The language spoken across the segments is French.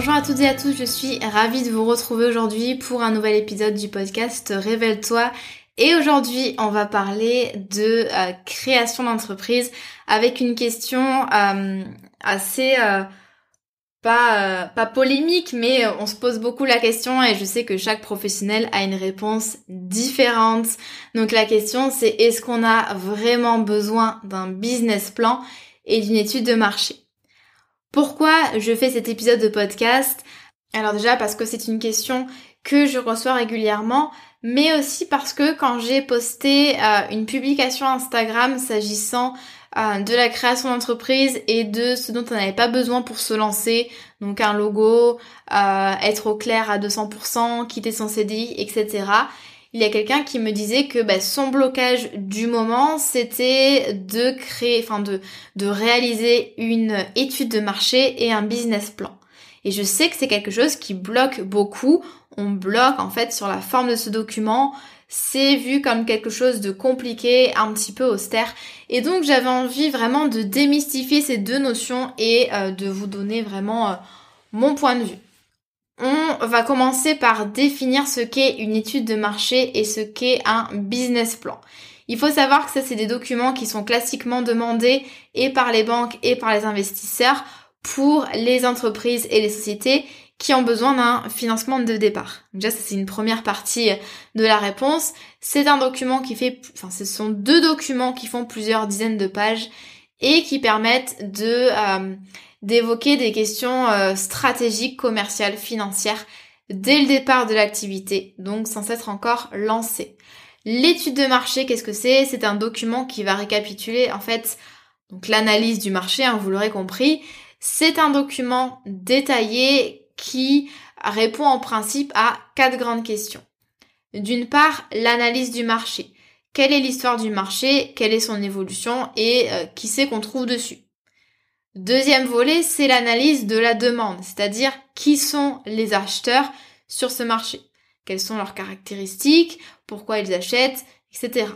Bonjour à toutes et à tous, je suis ravie de vous retrouver aujourd'hui pour un nouvel épisode du podcast Révèle-toi. Et aujourd'hui, on va parler de euh, création d'entreprise avec une question euh, assez euh, pas pas polémique, mais on se pose beaucoup la question et je sais que chaque professionnel a une réponse différente. Donc la question c'est est-ce qu'on a vraiment besoin d'un business plan et d'une étude de marché? Pourquoi je fais cet épisode de podcast? Alors déjà parce que c'est une question que je reçois régulièrement, mais aussi parce que quand j'ai posté euh, une publication Instagram s'agissant euh, de la création d'entreprise et de ce dont on n'avait pas besoin pour se lancer, donc un logo, euh, être au clair à 200%, quitter son CDI, etc il y a quelqu'un qui me disait que bah, son blocage du moment, c'était de créer, enfin de, de réaliser une étude de marché et un business plan. Et je sais que c'est quelque chose qui bloque beaucoup. On bloque en fait sur la forme de ce document. C'est vu comme quelque chose de compliqué, un petit peu austère. Et donc j'avais envie vraiment de démystifier ces deux notions et euh, de vous donner vraiment euh, mon point de vue. On va commencer par définir ce qu'est une étude de marché et ce qu'est un business plan. Il faut savoir que ça, c'est des documents qui sont classiquement demandés et par les banques et par les investisseurs pour les entreprises et les sociétés qui ont besoin d'un financement de départ. Déjà, ça c'est une première partie de la réponse. C'est un document qui fait, enfin, ce sont deux documents qui font plusieurs dizaines de pages et qui permettent de euh, d'évoquer des questions euh, stratégiques, commerciales, financières dès le départ de l'activité, donc sans être encore lancé. L'étude de marché, qu'est-ce que c'est? C'est un document qui va récapituler en fait donc l'analyse du marché, hein, vous l'aurez compris. C'est un document détaillé qui répond en principe à quatre grandes questions. D'une part, l'analyse du marché. Quelle est l'histoire du marché? Quelle est son évolution? Et euh, qui c'est qu'on trouve dessus? Deuxième volet, c'est l'analyse de la demande, c'est-à-dire qui sont les acheteurs sur ce marché, quelles sont leurs caractéristiques, pourquoi ils achètent, etc.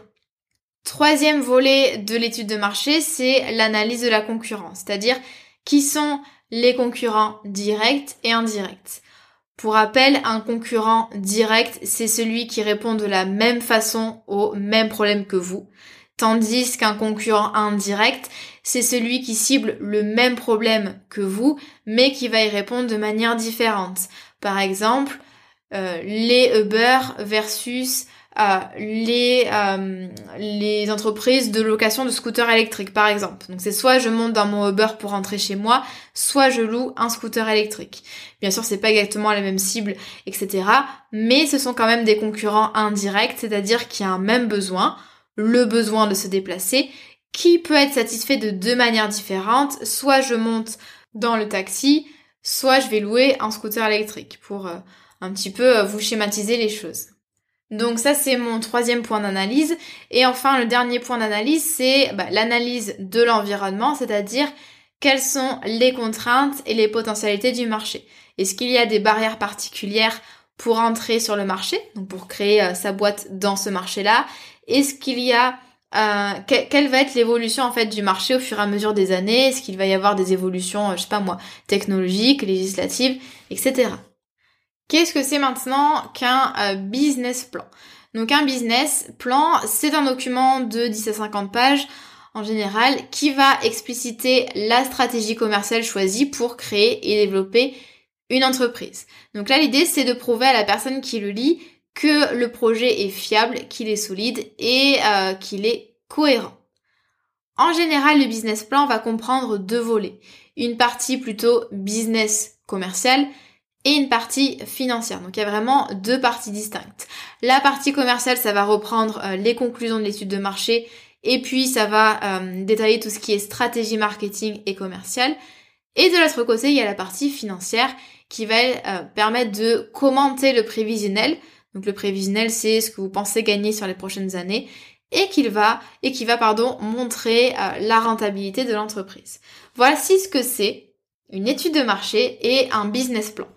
Troisième volet de l'étude de marché, c'est l'analyse de la concurrence, c'est-à-dire qui sont les concurrents directs et indirects. Pour rappel, un concurrent direct, c'est celui qui répond de la même façon aux mêmes problèmes que vous. Tandis qu'un concurrent indirect, c'est celui qui cible le même problème que vous, mais qui va y répondre de manière différente. Par exemple, euh, les Uber versus euh, les, euh, les entreprises de location de scooters électriques, par exemple. Donc c'est soit je monte dans mon Uber pour rentrer chez moi, soit je loue un scooter électrique. Bien sûr, c'est pas exactement la même cible, etc. Mais ce sont quand même des concurrents indirects, c'est-à-dire qu'il y a un même besoin le besoin de se déplacer, qui peut être satisfait de deux manières différentes. Soit je monte dans le taxi, soit je vais louer un scooter électrique pour euh, un petit peu euh, vous schématiser les choses. Donc ça c'est mon troisième point d'analyse. Et enfin le dernier point d'analyse c'est bah, l'analyse de l'environnement, c'est-à-dire quelles sont les contraintes et les potentialités du marché. Est-ce qu'il y a des barrières particulières pour entrer sur le marché, donc pour créer euh, sa boîte dans ce marché-là? Est-ce qu'il y a euh, quelle va être l'évolution en fait du marché au fur et à mesure des années? Est-ce qu'il va y avoir des évolutions, euh, je sais pas moi, technologiques, législatives, etc. Qu'est-ce que c'est maintenant qu'un euh, business plan? Donc un business plan, c'est un document de 10 à 50 pages en général qui va expliciter la stratégie commerciale choisie pour créer et développer une entreprise. Donc là l'idée c'est de prouver à la personne qui le lit que le projet est fiable, qu'il est solide et euh, qu'il est cohérent. En général, le business plan va comprendre deux volets. Une partie plutôt business commercial et une partie financière. Donc il y a vraiment deux parties distinctes. La partie commerciale, ça va reprendre euh, les conclusions de l'étude de marché et puis ça va euh, détailler tout ce qui est stratégie marketing et commerciale. Et de l'autre côté, il y a la partie financière qui va permettre de commenter le prévisionnel, donc le prévisionnel, c'est ce que vous pensez gagner sur les prochaines années et qu'il va et qui va pardon montrer euh, la rentabilité de l'entreprise. Voici ce que c'est une étude de marché et un business plan.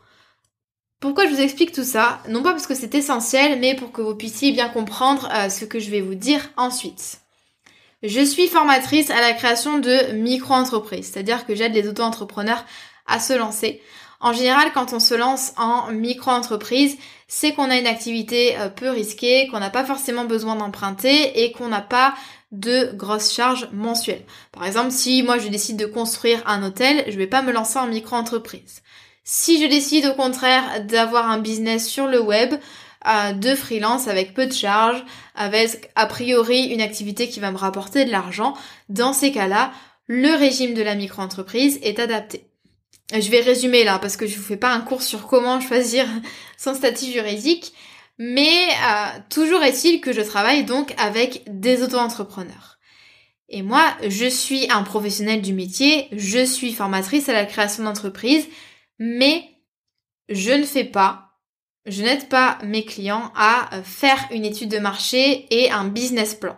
Pourquoi je vous explique tout ça? Non pas parce que c'est essentiel, mais pour que vous puissiez bien comprendre euh, ce que je vais vous dire ensuite. Je suis formatrice à la création de micro-entreprises, c'est-à-dire que j'aide les auto-entrepreneurs à se lancer. En général, quand on se lance en micro-entreprise, c'est qu'on a une activité euh, peu risquée, qu'on n'a pas forcément besoin d'emprunter et qu'on n'a pas de grosses charges mensuelles. Par exemple, si moi je décide de construire un hôtel, je vais pas me lancer en micro-entreprise. Si je décide au contraire d'avoir un business sur le web, euh, de freelance avec peu de charges, avec a priori une activité qui va me rapporter de l'argent, dans ces cas-là, le régime de la micro-entreprise est adapté. Je vais résumer là parce que je vous fais pas un cours sur comment choisir son statut juridique, mais euh, toujours est-il que je travaille donc avec des auto-entrepreneurs. Et moi, je suis un professionnel du métier, je suis formatrice à la création d'entreprise, mais je ne fais pas, je n'aide pas mes clients à faire une étude de marché et un business plan.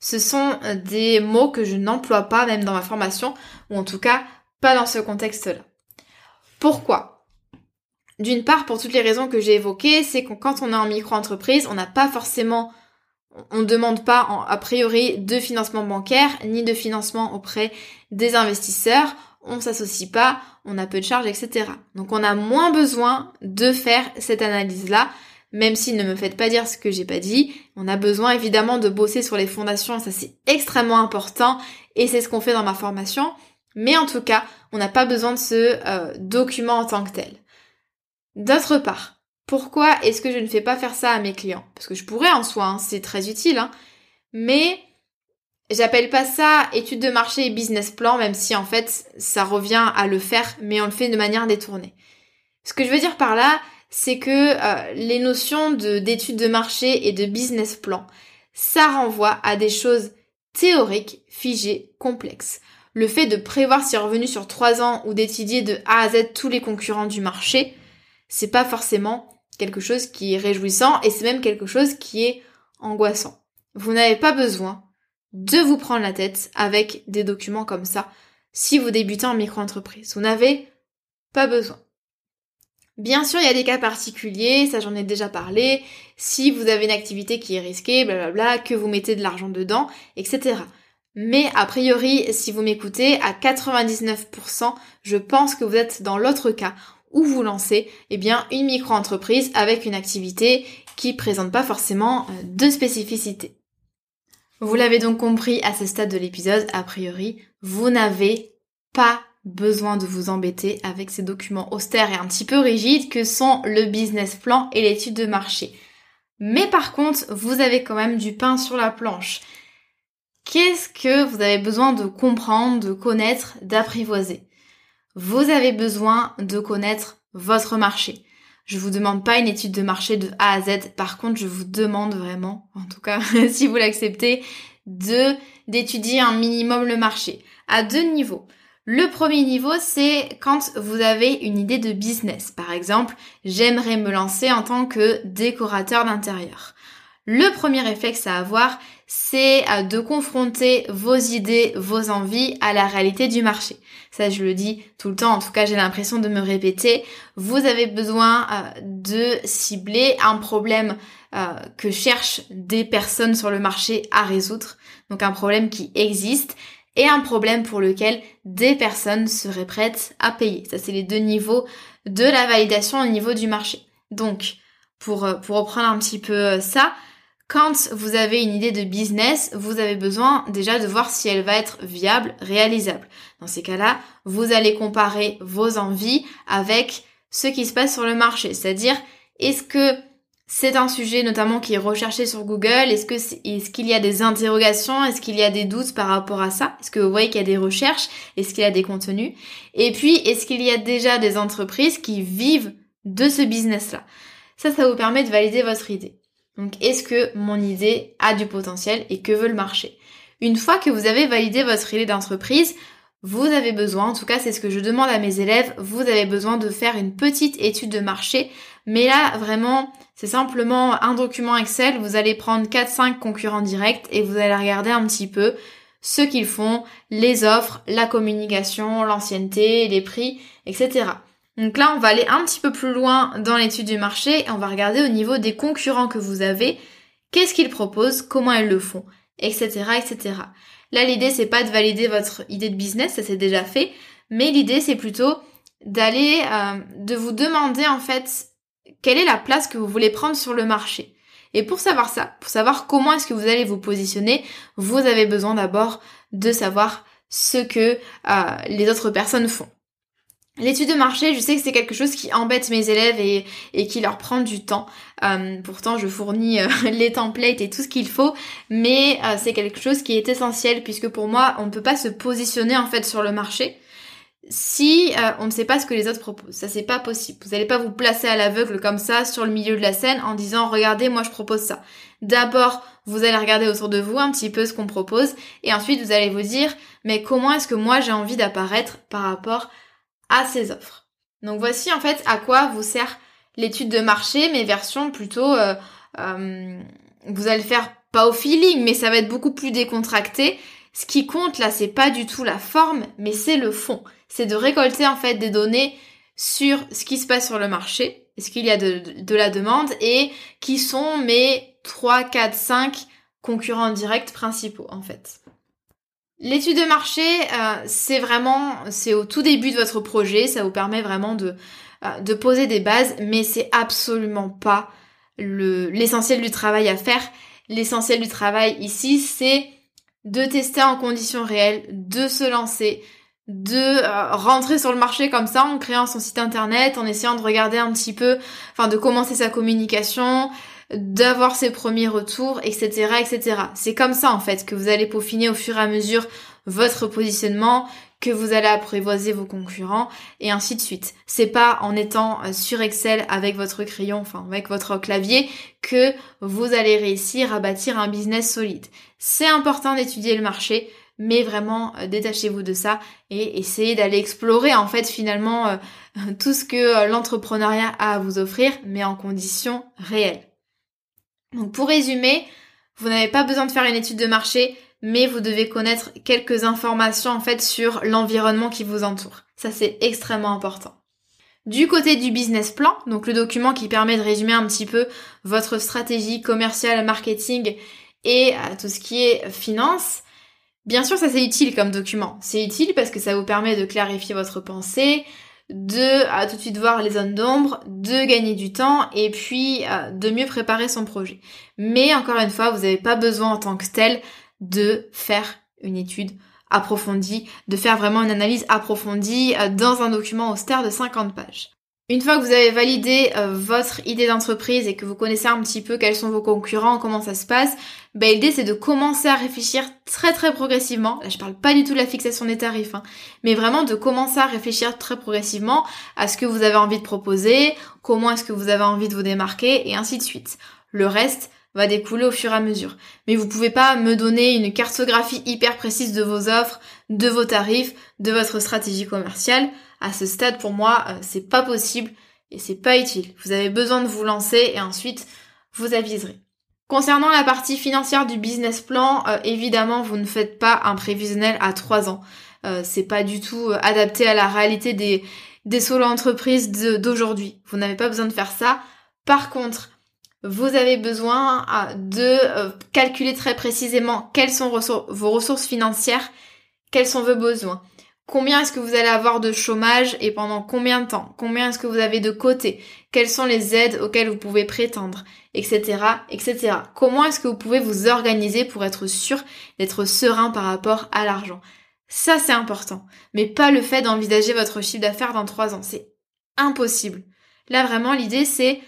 Ce sont des mots que je n'emploie pas même dans ma formation, ou en tout cas pas dans ce contexte-là. Pourquoi? D'une part, pour toutes les raisons que j'ai évoquées, c'est que quand on est en micro-entreprise, on n'a pas forcément, on ne demande pas a priori de financement bancaire ni de financement auprès des investisseurs, on s'associe pas, on a peu de charges, etc. Donc on a moins besoin de faire cette analyse-là, même si ne me faites pas dire ce que j'ai pas dit, on a besoin évidemment de bosser sur les fondations, ça c'est extrêmement important, et c'est ce qu'on fait dans ma formation. Mais en tout cas, on n'a pas besoin de ce euh, document en tant que tel. D'autre part, pourquoi est-ce que je ne fais pas faire ça à mes clients? Parce que je pourrais en soi, hein, c'est très utile, hein. mais j'appelle pas ça étude de marché et business plan, même si en fait ça revient à le faire, mais on le fait de manière détournée. Ce que je veux dire par là, c'est que euh, les notions d'étude de marché et de business plan, ça renvoie à des choses théoriques, figées, complexes le fait de prévoir ses revenus sur trois ans ou d'étudier de A à Z tous les concurrents du marché, c'est pas forcément quelque chose qui est réjouissant et c'est même quelque chose qui est angoissant. Vous n'avez pas besoin de vous prendre la tête avec des documents comme ça si vous débutez en micro-entreprise. Vous n'avez pas besoin. Bien sûr, il y a des cas particuliers, ça j'en ai déjà parlé, si vous avez une activité qui est risquée, blablabla, que vous mettez de l'argent dedans, etc. Mais a priori, si vous m'écoutez, à 99%, je pense que vous êtes dans l'autre cas où vous lancez eh bien, une micro-entreprise avec une activité qui présente pas forcément euh, de spécificité. Vous l'avez donc compris à ce stade de l'épisode, a priori, vous n'avez pas besoin de vous embêter avec ces documents austères et un petit peu rigides que sont le business plan et l'étude de marché. Mais par contre, vous avez quand même du pain sur la planche. Qu'est-ce que vous avez besoin de comprendre, de connaître, d'apprivoiser? Vous avez besoin de connaître votre marché. Je vous demande pas une étude de marché de A à Z. Par contre, je vous demande vraiment, en tout cas, si vous l'acceptez, de d'étudier un minimum le marché à deux niveaux. Le premier niveau, c'est quand vous avez une idée de business. Par exemple, j'aimerais me lancer en tant que décorateur d'intérieur. le premier réflexe à avoir, c'est euh, de confronter vos idées, vos envies à la réalité du marché. Ça, je le dis tout le temps, en tout cas, j'ai l'impression de me répéter. Vous avez besoin euh, de cibler un problème euh, que cherchent des personnes sur le marché à résoudre. Donc un problème qui existe et un problème pour lequel des personnes seraient prêtes à payer. Ça, c'est les deux niveaux de la validation au niveau du marché. Donc, pour, pour reprendre un petit peu ça, quand vous avez une idée de business, vous avez besoin déjà de voir si elle va être viable, réalisable. Dans ces cas-là, vous allez comparer vos envies avec ce qui se passe sur le marché. C'est-à-dire, est-ce que c'est un sujet notamment qui est recherché sur Google? Est-ce que est-ce qu'il y a des interrogations? Est-ce qu'il y a des doutes par rapport à ça? Est-ce que vous voyez qu'il y a des recherches? Est-ce qu'il y a des contenus? Et puis, est-ce qu'il y a déjà des entreprises qui vivent de ce business-là? Ça, ça vous permet de valider votre idée. Donc est-ce que mon idée a du potentiel et que veut le marché? Une fois que vous avez validé votre idée d'entreprise, vous avez besoin, en tout cas c'est ce que je demande à mes élèves, vous avez besoin de faire une petite étude de marché. Mais là vraiment, c'est simplement un document Excel, vous allez prendre 4-5 concurrents directs et vous allez regarder un petit peu ce qu'ils font, les offres, la communication, l'ancienneté, les prix, etc. Donc là, on va aller un petit peu plus loin dans l'étude du marché et on va regarder au niveau des concurrents que vous avez, qu'est-ce qu'ils proposent, comment ils le font, etc., etc. Là, l'idée, c'est pas de valider votre idée de business, ça c'est déjà fait, mais l'idée, c'est plutôt d'aller, euh, de vous demander en fait, quelle est la place que vous voulez prendre sur le marché. Et pour savoir ça, pour savoir comment est-ce que vous allez vous positionner, vous avez besoin d'abord de savoir ce que euh, les autres personnes font. L'étude de marché, je sais que c'est quelque chose qui embête mes élèves et, qui leur prend du temps. Euh, pourtant, je fournis euh, les templates et tout ce qu'il faut, mais euh, c'est quelque chose qui est essentiel puisque pour moi, on ne peut pas se positionner en fait sur le marché si on ne sait pas ce que les autres proposent. Ça, c'est pas possible. Vous n'allez pas vous placer à l'aveugle comme ça sur le milieu de la scène en disant regardez, moi je propose ça. D'abord, vous allez regarder autour de vous un petit peu ce qu'on propose et ensuite vous allez vous dire mais comment est-ce que moi j'ai envie d'apparaître par rapport à ces offres. Donc voici en fait à quoi vous sert l'étude de marché, mais version plutôt, euh, euh, vous allez le faire pas au feeling, mais ça va être beaucoup plus décontracté. Ce qui compte là, c'est pas du tout la forme, mais c'est le fond. C'est de récolter en fait des données sur ce qui se passe sur le marché, est-ce qu'il y a de, de, la demande et qui sont mes 3, 4, 5 concurrents directs principaux en fait. L'étude de marché, euh, c'est vraiment, c'est au tout début de votre projet, ça vous permet vraiment de, euh, poser des bases, mais c'est absolument pas le, l'essentiel du travail à faire. L'essentiel du travail ici, c'est de tester en conditions réelles, de se lancer, de euh, rentrer sur le marché comme ça en créant son site internet, en essayant de regarder un petit peu, enfin de commencer sa communication, d'avoir ses premiers retours, etc., etc. C'est comme ça en fait que vous allez peaufiner au fur et à mesure votre positionnement, que vous allez apprivoiser vos concurrents et ainsi de suite. C'est pas en étant euh, sur Excel avec votre crayon, enfin avec votre clavier, que vous allez réussir à bâtir un business solide. C'est important d'étudier le marché, mais vraiment euh, détachez-vous de ça et essayez d'aller explorer en fait finalement euh, tout ce que l'entrepreneuriat a à vous offrir, mais en conditions réelles. Donc pour résumer, vous n'avez pas besoin de faire une étude de marché, mais vous devez connaître quelques informations en fait sur l'environnement qui vous entoure. Ça c'est extrêmement important. Du côté du business plan, donc le document qui permet de résumer un petit peu votre stratégie commerciale, marketing et euh, tout ce qui est finance, bien sûr ça c'est utile comme document. C'est utile parce que ça vous permet de clarifier votre pensée, de tout de suite voir les zones d'ombre, de gagner du temps et puis euh, de mieux préparer son projet. Mais encore une fois, vous n'avez pas besoin en tant que tel de faire une étude approfondie, de faire vraiment une analyse approfondie euh, dans un document austère de 50 pages. Une fois que vous avez validé euh, votre idée d'entreprise et que vous connaissez un petit peu quels sont vos concurrents, comment ça se passe, ben, l'idée c'est de commencer à réfléchir très très progressivement. Là je parle pas du tout de la fixation des tarifs, hein, mais vraiment de commencer à réfléchir très progressivement à ce que vous avez envie de proposer, comment est-ce que vous avez envie de vous démarquer et ainsi de suite. Le reste va découler au fur et à mesure. Mais vous pouvez pas me donner une cartographie hyper précise de vos offres, de vos tarifs, de votre stratégie commerciale à ce stade, pour moi, euh, c'est pas possible et c'est pas utile. Vous avez besoin de vous lancer et ensuite vous aviserez. Concernant la partie financière du business plan, euh, évidemment, vous ne faites pas un prévisionnel à 3 ans. Euh, c'est pas du tout adapté à la réalité des, des solo entreprises d'aujourd'hui. Vous n'avez pas besoin de faire ça. Par contre, vous avez besoin de calculer très précisément quelles sont vos ressources financières, quels sont vos besoins. Combien est-ce que vous allez avoir de chômage et pendant combien de temps? Combien est-ce que vous avez de côté? Quelles sont les aides auxquelles vous pouvez prétendre? Etc. etc. Comment est-ce que vous pouvez vous organiser pour être sûr d'être serein par rapport à l'argent? Ça c'est important. Mais pas le fait d'envisager votre chiffre d'affaires dans trois ans. C'est impossible. Là vraiment l'idée c'est euh,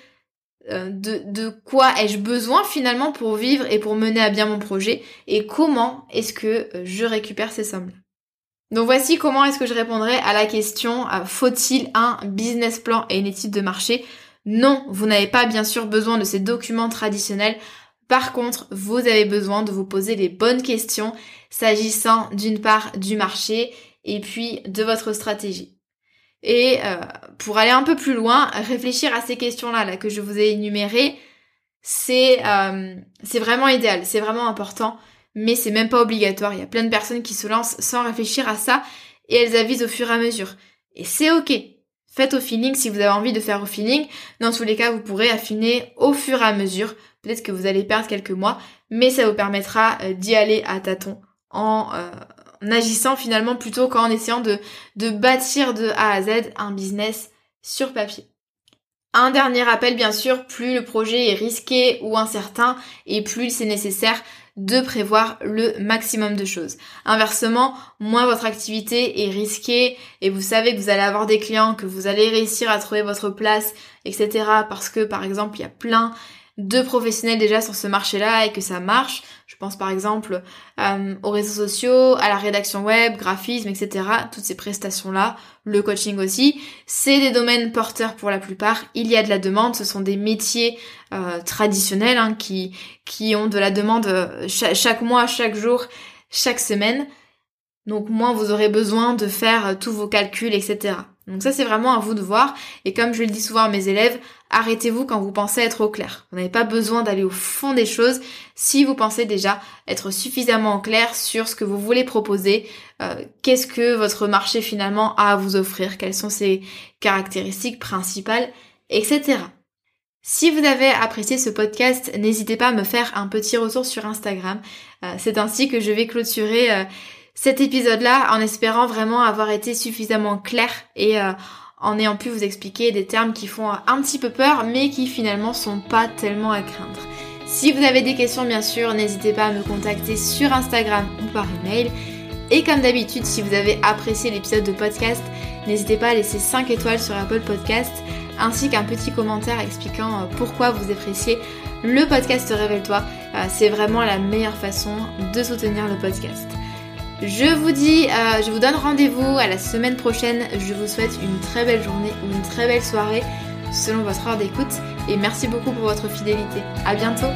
de, de quoi ai-je besoin finalement pour vivre et pour mener à bien mon projet et comment est-ce que euh, je récupère ces sommes-là. Donc voici comment est-ce que je répondrai à la question euh, faut-il un business plan et une étude de marché? Non, vous n'avez pas bien sûr besoin de ces documents traditionnels. Par contre, vous avez besoin de vous poser les bonnes questions s'agissant d'une part du marché et puis de votre stratégie. Et euh, pour aller un peu plus loin, réfléchir à ces questions-là là, que je vous ai énumérées, c'est euh, vraiment idéal, c'est vraiment important mais c'est même pas obligatoire. Il y a plein de personnes qui se lancent sans réfléchir à ça et elles avisent au fur et à mesure. Et c'est ok. Faites au feeling si vous avez envie de faire au feeling. Dans tous les cas, vous pourrez affiner au fur et à mesure. Peut-être que vous allez perdre quelques mois, mais ça vous permettra euh, d'y aller à tâtons en, euh, en agissant finalement plutôt qu'en essayant de, de bâtir de A à Z un business sur papier. Un dernier rappel, bien sûr, plus le projet est risqué ou incertain et plus c'est nécessaire de prévoir le maximum de choses. Inversement, moins votre activité est risquée et vous savez que vous allez avoir des clients, que vous allez réussir à trouver votre place, etc. Parce que par exemple, il y a plein de professionnels déjà sur ce marché-là et que ça marche. Je pense par exemple euh, aux réseaux sociaux, à la rédaction web, graphisme, etc. Toutes ces prestations-là, le coaching aussi, c'est des domaines porteurs pour la plupart. Il y a de la demande, ce sont des métiers euh, traditionnels hein, qui, qui ont de la demande euh, chaque mois, chaque jour, chaque semaine. Donc moins vous aurez besoin de faire tous vos calculs, etc. Donc ça c'est vraiment à vous de voir. Et comme je le dis souvent à mes élèves, arrêtez-vous quand vous pensez être au clair. Vous n'avez pas besoin d'aller au fond des choses si vous pensez déjà être suffisamment clair sur ce que vous voulez proposer, euh, qu'est-ce que votre marché finalement a à vous offrir, quelles sont ses caractéristiques principales, etc. Si vous avez apprécié ce podcast, n'hésitez pas à me faire un petit retour sur Instagram. Euh, c'est ainsi que je vais clôturer euh, cet épisode-là en espérant vraiment avoir été suffisamment clair et euh, en ayant pu vous expliquer des termes qui font un petit peu peur mais qui finalement sont pas tellement à craindre. Si vous avez des questions bien sûr, n'hésitez pas à me contacter sur Instagram ou par email. Et comme d'habitude, si vous avez apprécié l'épisode de podcast, n'hésitez pas à laisser 5 étoiles sur Apple Podcast ainsi qu'un petit commentaire expliquant euh, pourquoi vous appréciez le podcast Révèle-toi. Euh, c'est vraiment la meilleure façon de soutenir le podcast. Je vous dis, euh, je vous donne rendez-vous à la semaine prochaine. Je vous souhaite une très belle journée ou une très belle soirée selon votre heure d'écoute et merci beaucoup pour votre fidélité. À bientôt.